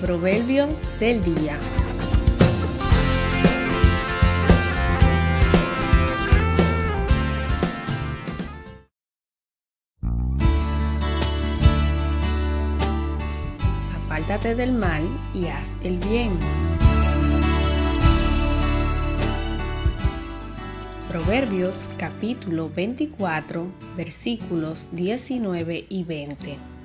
Proverbio del día. Apártate del mal y haz el bien. Proverbios capítulo 24 versículos 19 y 20.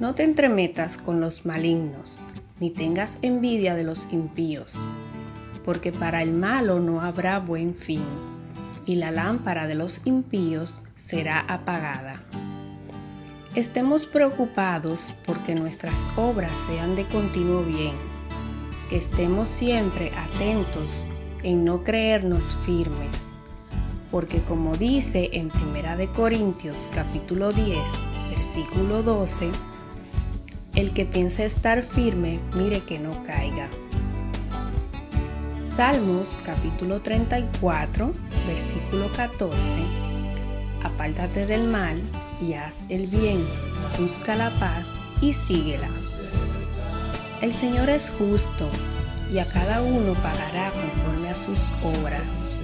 No te entremetas con los malignos, ni tengas envidia de los impíos, porque para el malo no habrá buen fin, y la lámpara de los impíos será apagada. Estemos preocupados porque nuestras obras sean de continuo bien, que estemos siempre atentos en no creernos firmes, porque como dice en Primera de Corintios capítulo 10, versículo 12, el que piensa estar firme, mire que no caiga. Salmos capítulo 34, versículo 14. Apártate del mal y haz el bien, busca la paz y síguela. El Señor es justo y a cada uno pagará conforme a sus obras.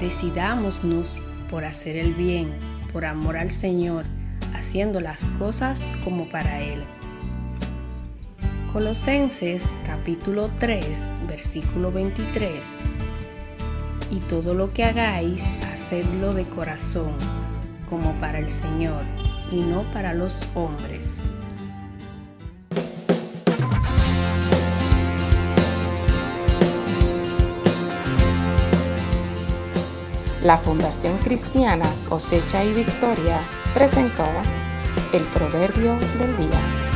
Decidámonos por hacer el bien, por amor al Señor, haciendo las cosas como para Él. Colosenses capítulo 3, versículo 23. Y todo lo que hagáis, hacedlo de corazón, como para el Señor, y no para los hombres La Fundación Cristiana Cosecha y Victoria presentó el Proverbio del Día.